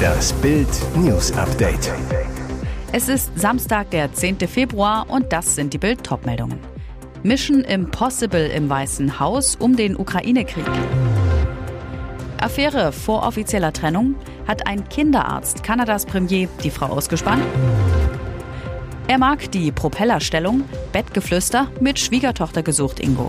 Das Bild News Update. Es ist Samstag, der 10. Februar und das sind die Bild Topmeldungen. Mission Impossible im Weißen Haus um den Ukraine-Krieg. Affäre vor offizieller Trennung. Hat ein Kinderarzt Kanadas Premier die Frau ausgespannt? Er mag die Propellerstellung. Bettgeflüster mit Schwiegertochter gesucht Ingo.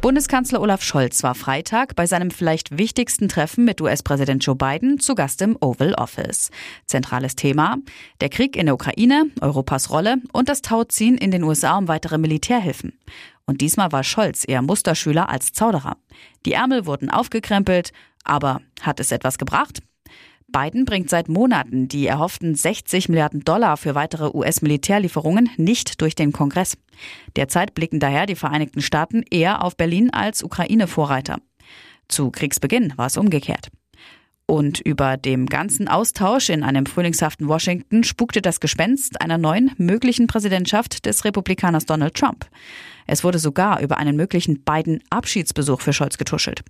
Bundeskanzler Olaf Scholz war Freitag bei seinem vielleicht wichtigsten Treffen mit US-Präsident Joe Biden zu Gast im Oval Office. Zentrales Thema der Krieg in der Ukraine, Europas Rolle und das Tauziehen in den USA um weitere Militärhilfen. Und diesmal war Scholz eher Musterschüler als Zauderer. Die Ärmel wurden aufgekrempelt, aber hat es etwas gebracht? Biden bringt seit Monaten die erhofften 60 Milliarden Dollar für weitere US-Militärlieferungen nicht durch den Kongress. Derzeit blicken daher die Vereinigten Staaten eher auf Berlin als Ukraine-Vorreiter. Zu Kriegsbeginn war es umgekehrt. Und über dem ganzen Austausch in einem frühlingshaften Washington spukte das Gespenst einer neuen möglichen Präsidentschaft des Republikaners Donald Trump. Es wurde sogar über einen möglichen Biden-Abschiedsbesuch für Scholz getuschelt.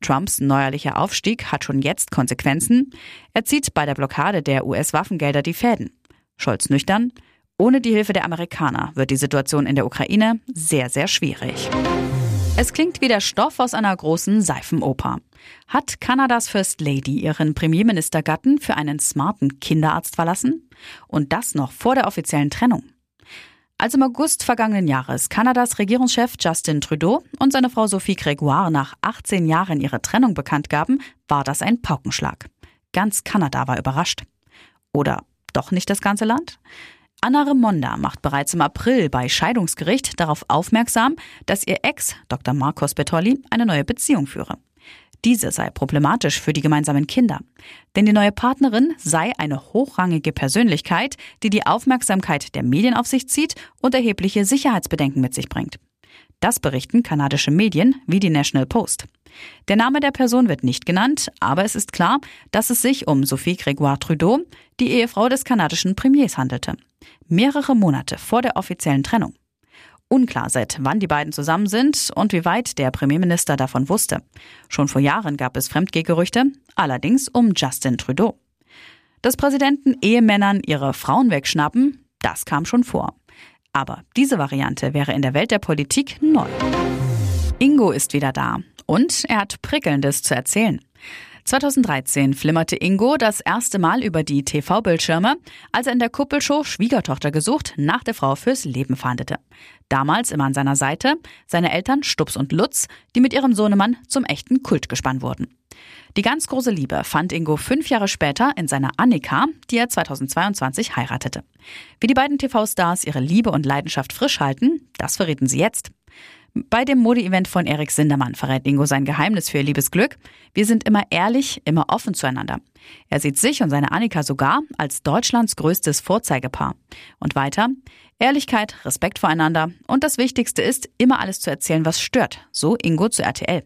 Trumps neuerlicher Aufstieg hat schon jetzt Konsequenzen. Er zieht bei der Blockade der US-Waffengelder die Fäden. Scholz nüchtern. Ohne die Hilfe der Amerikaner wird die Situation in der Ukraine sehr, sehr schwierig. Es klingt wie der Stoff aus einer großen Seifenoper. Hat Kanadas First Lady ihren Premierministergatten für einen smarten Kinderarzt verlassen? Und das noch vor der offiziellen Trennung. Als im August vergangenen Jahres Kanadas Regierungschef Justin Trudeau und seine Frau Sophie Gregoire nach 18 Jahren ihre Trennung bekannt gaben, war das ein Paukenschlag. Ganz Kanada war überrascht. Oder doch nicht das ganze Land? Anna Remonda macht bereits im April bei Scheidungsgericht darauf aufmerksam, dass ihr Ex, Dr. Marcos Bertolli, eine neue Beziehung führe. Diese sei problematisch für die gemeinsamen Kinder. Denn die neue Partnerin sei eine hochrangige Persönlichkeit, die die Aufmerksamkeit der Medien auf sich zieht und erhebliche Sicherheitsbedenken mit sich bringt. Das berichten kanadische Medien wie die National Post. Der Name der Person wird nicht genannt, aber es ist klar, dass es sich um Sophie Grégoire Trudeau, die Ehefrau des kanadischen Premiers, handelte. Mehrere Monate vor der offiziellen Trennung. Unklar, seit wann die beiden zusammen sind und wie weit der Premierminister davon wusste. Schon vor Jahren gab es Fremdgehgerüchte, allerdings um Justin Trudeau. Dass Präsidenten Ehemännern ihre Frauen wegschnappen, das kam schon vor. Aber diese Variante wäre in der Welt der Politik neu. Ingo ist wieder da und er hat Prickelndes zu erzählen. 2013 flimmerte Ingo das erste Mal über die TV-Bildschirme, als er in der Kuppelshow Schwiegertochter gesucht nach der Frau fürs Leben fahndete. Damals immer an seiner Seite seine Eltern Stups und Lutz, die mit ihrem Sohnemann zum echten Kultgespann wurden. Die ganz große Liebe fand Ingo fünf Jahre später in seiner Annika, die er 2022 heiratete. Wie die beiden TV-Stars ihre Liebe und Leidenschaft frisch halten, das verrieten sie jetzt. Bei dem Mode-Event von Erik Sindermann verrät Ingo sein Geheimnis für ihr Liebesglück. Wir sind immer ehrlich, immer offen zueinander. Er sieht sich und seine Annika sogar als Deutschlands größtes Vorzeigepaar. Und weiter, Ehrlichkeit, Respekt voreinander und das Wichtigste ist, immer alles zu erzählen, was stört. So Ingo zu RTL.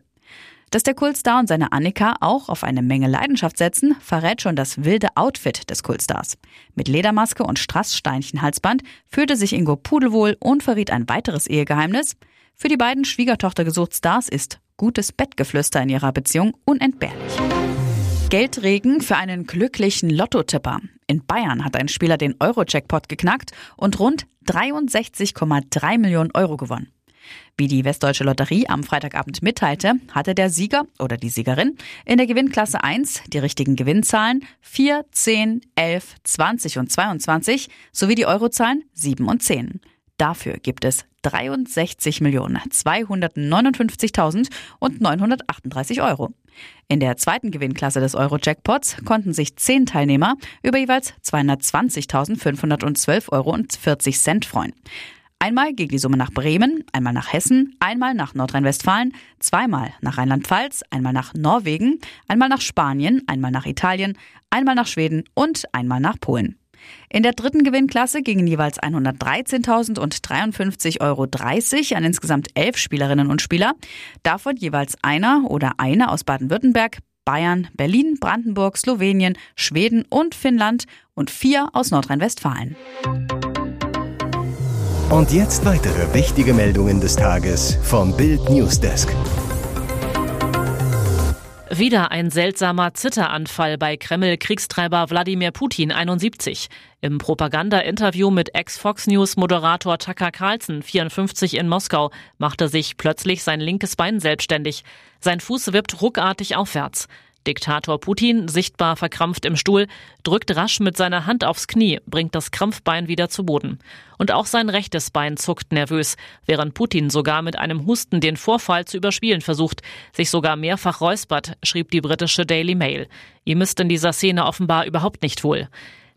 Dass der Kultstar und seine Annika auch auf eine Menge Leidenschaft setzen, verrät schon das wilde Outfit des Kultstars. Mit Ledermaske und Strasssteinchenhalsband fühlte sich Ingo pudelwohl und verriet ein weiteres Ehegeheimnis. Für die beiden Schwiegertochter gesucht Stars ist gutes Bettgeflüster in ihrer Beziehung unentbehrlich. Geldregen für einen glücklichen Lottotipper. In Bayern hat ein Spieler den Euro-Jackpot geknackt und rund 63,3 Millionen Euro gewonnen. Wie die Westdeutsche Lotterie am Freitagabend mitteilte, hatte der Sieger oder die Siegerin in der Gewinnklasse 1 die richtigen Gewinnzahlen 4, 10, 11, 20 und 22 sowie die Eurozahlen 7 und 10. Dafür gibt es 63.259.000 und 938 Euro. In der zweiten Gewinnklasse des Euro-Jackpots konnten sich zehn Teilnehmer über jeweils 220.512 Euro und 40 Cent freuen. Einmal ging die Summe nach Bremen, einmal nach Hessen, einmal nach Nordrhein-Westfalen, zweimal nach Rheinland-Pfalz, einmal nach Norwegen, einmal nach Spanien, einmal nach Italien, einmal nach Schweden und einmal nach Polen. In der dritten Gewinnklasse gingen jeweils 113.000 und 53,30 Euro an insgesamt elf Spielerinnen und Spieler. Davon jeweils einer oder eine aus Baden-Württemberg, Bayern, Berlin, Brandenburg, Slowenien, Schweden und Finnland und vier aus Nordrhein-Westfalen. Und jetzt weitere wichtige Meldungen des Tages vom Bild Newsdesk. Wieder ein seltsamer Zitteranfall bei Kreml-Kriegstreiber Wladimir Putin 71. Im Propaganda-Interview mit Ex-Fox News-Moderator Tucker Carlson 54 in Moskau machte sich plötzlich sein linkes Bein selbstständig. Sein Fuß wippt ruckartig aufwärts. Diktator Putin, sichtbar verkrampft im Stuhl, drückt rasch mit seiner Hand aufs Knie, bringt das Krampfbein wieder zu Boden. Und auch sein rechtes Bein zuckt nervös, während Putin sogar mit einem Husten den Vorfall zu überspielen versucht, sich sogar mehrfach räuspert, schrieb die britische Daily Mail. Ihm ist in dieser Szene offenbar überhaupt nicht wohl.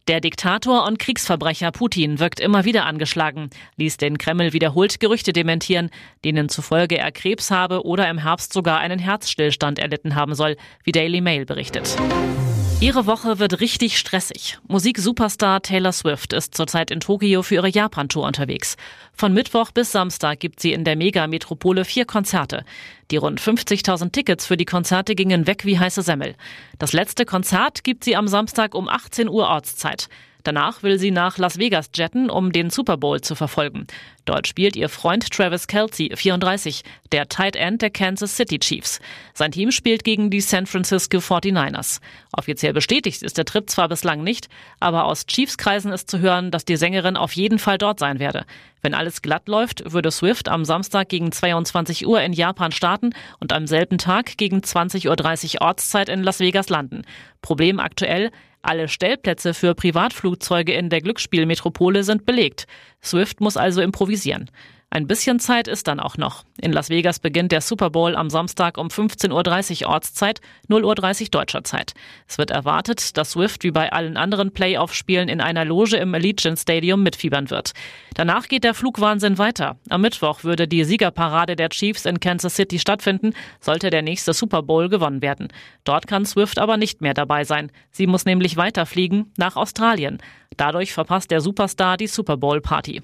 Der Diktator und Kriegsverbrecher Putin wirkt immer wieder angeschlagen, ließ den Kreml wiederholt Gerüchte dementieren, denen zufolge er Krebs habe oder im Herbst sogar einen Herzstillstand erlitten haben soll, wie Daily Mail berichtet. Ihre Woche wird richtig stressig. Musik-Superstar Taylor Swift ist zurzeit in Tokio für ihre Japan-Tour unterwegs. Von Mittwoch bis Samstag gibt sie in der Megametropole vier Konzerte. Die rund 50.000 Tickets für die Konzerte gingen weg wie heiße Semmel. Das letzte Konzert gibt sie am Samstag um 18 Uhr Ortszeit. Danach will sie nach Las Vegas jetten, um den Super Bowl zu verfolgen. Dort spielt ihr Freund Travis Kelsey, 34, der Tight End der Kansas City Chiefs. Sein Team spielt gegen die San Francisco 49ers. Offiziell bestätigt ist der Trip zwar bislang nicht, aber aus Chiefs-Kreisen ist zu hören, dass die Sängerin auf jeden Fall dort sein werde. Wenn alles glatt läuft, würde Swift am Samstag gegen 22 Uhr in Japan starten und am selben Tag gegen 20.30 Uhr Ortszeit in Las Vegas landen. Problem aktuell, alle Stellplätze für Privatflugzeuge in der Glücksspielmetropole sind belegt. Swift muss also improvisieren. Ein bisschen Zeit ist dann auch noch. In Las Vegas beginnt der Super Bowl am Samstag um 15.30 Uhr Ortszeit, 0.30 Uhr deutscher Zeit. Es wird erwartet, dass Swift wie bei allen anderen Playoff-Spielen in einer Loge im Allegiant Stadium mitfiebern wird. Danach geht der Flugwahnsinn weiter. Am Mittwoch würde die Siegerparade der Chiefs in Kansas City stattfinden, sollte der nächste Super Bowl gewonnen werden. Dort kann Swift aber nicht mehr dabei sein. Sie muss nämlich weiterfliegen nach Australien. Dadurch verpasst der Superstar die Super Bowl Party.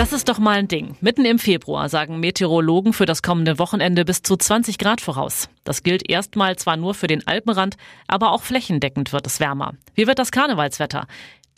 Das ist doch mal ein Ding. Mitten im Februar sagen Meteorologen für das kommende Wochenende bis zu 20 Grad voraus. Das gilt erstmal zwar nur für den Alpenrand, aber auch flächendeckend wird es wärmer. Wie wird das Karnevalswetter?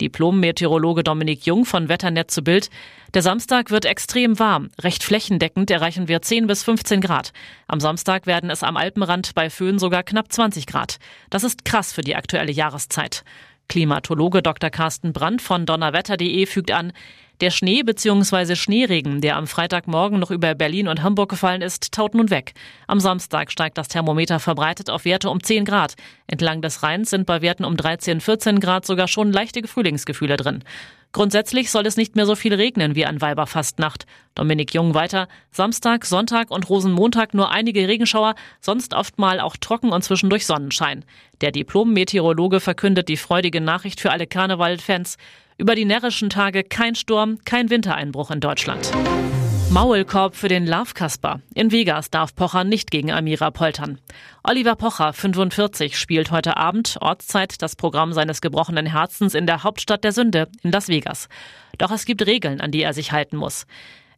Diplom-Meteorologe Dominik Jung von Wetternetz zu Bild. Der Samstag wird extrem warm. Recht flächendeckend erreichen wir 10 bis 15 Grad. Am Samstag werden es am Alpenrand bei Föhn sogar knapp 20 Grad. Das ist krass für die aktuelle Jahreszeit. Klimatologe Dr. Carsten Brandt von donnerwetter.de fügt an, der Schnee bzw. Schneeregen, der am Freitagmorgen noch über Berlin und Hamburg gefallen ist, taut nun weg. Am Samstag steigt das Thermometer verbreitet auf Werte um 10 Grad. Entlang des Rheins sind bei Werten um 13, 14 Grad sogar schon leichte Frühlingsgefühle drin. Grundsätzlich soll es nicht mehr so viel regnen wie an Weiberfastnacht. Dominik Jung weiter. Samstag, Sonntag und Rosenmontag nur einige Regenschauer, sonst oft mal auch trocken und zwischendurch Sonnenschein. Der Diplom-Meteorologe verkündet die freudige Nachricht für alle Karneval-Fans. Über die närrischen Tage kein Sturm, kein Wintereinbruch in Deutschland. Maulkorb für den Love Kasper. In Vegas darf Pocher nicht gegen Amira poltern. Oliver Pocher, 45, spielt heute Abend, Ortszeit, das Programm seines gebrochenen Herzens in der Hauptstadt der Sünde, in Las Vegas. Doch es gibt Regeln, an die er sich halten muss.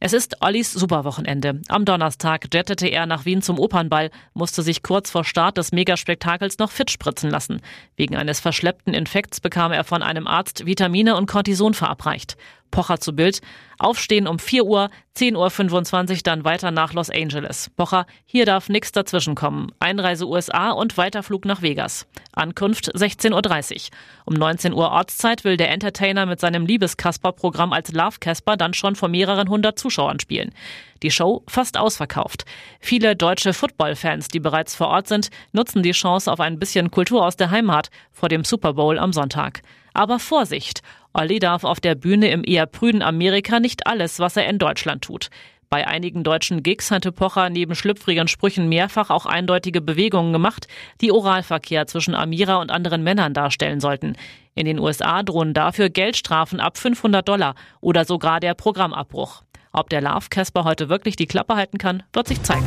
Es ist Ollis Superwochenende. Am Donnerstag jettete er nach Wien zum Opernball, musste sich kurz vor Start des Megaspektakels noch fit spritzen lassen. Wegen eines verschleppten Infekts bekam er von einem Arzt Vitamine und Cortison verabreicht. Pocher zu Bild. Aufstehen um 4 Uhr, 10.25 Uhr dann weiter nach Los Angeles. Pocher, hier darf nichts dazwischenkommen. Einreise USA und Weiterflug nach Vegas. Ankunft 16.30 Uhr. Um 19 Uhr Ortszeit will der Entertainer mit seinem Liebeskasper-Programm als Love Casper dann schon vor mehreren hundert Zuschauern spielen. Die Show fast ausverkauft. Viele deutsche Football-Fans, die bereits vor Ort sind, nutzen die Chance auf ein bisschen Kultur aus der Heimat vor dem Super Bowl am Sonntag. Aber Vorsicht! Olli darf auf der Bühne im eher prüden Amerika nicht alles, was er in Deutschland tut. Bei einigen deutschen Gigs hatte Pocher neben schlüpfrigen Sprüchen mehrfach auch eindeutige Bewegungen gemacht, die Oralverkehr zwischen Amira und anderen Männern darstellen sollten. In den USA drohen dafür Geldstrafen ab 500 Dollar oder sogar der Programmabbruch. Ob der Love Casper heute wirklich die Klappe halten kann, wird sich zeigen.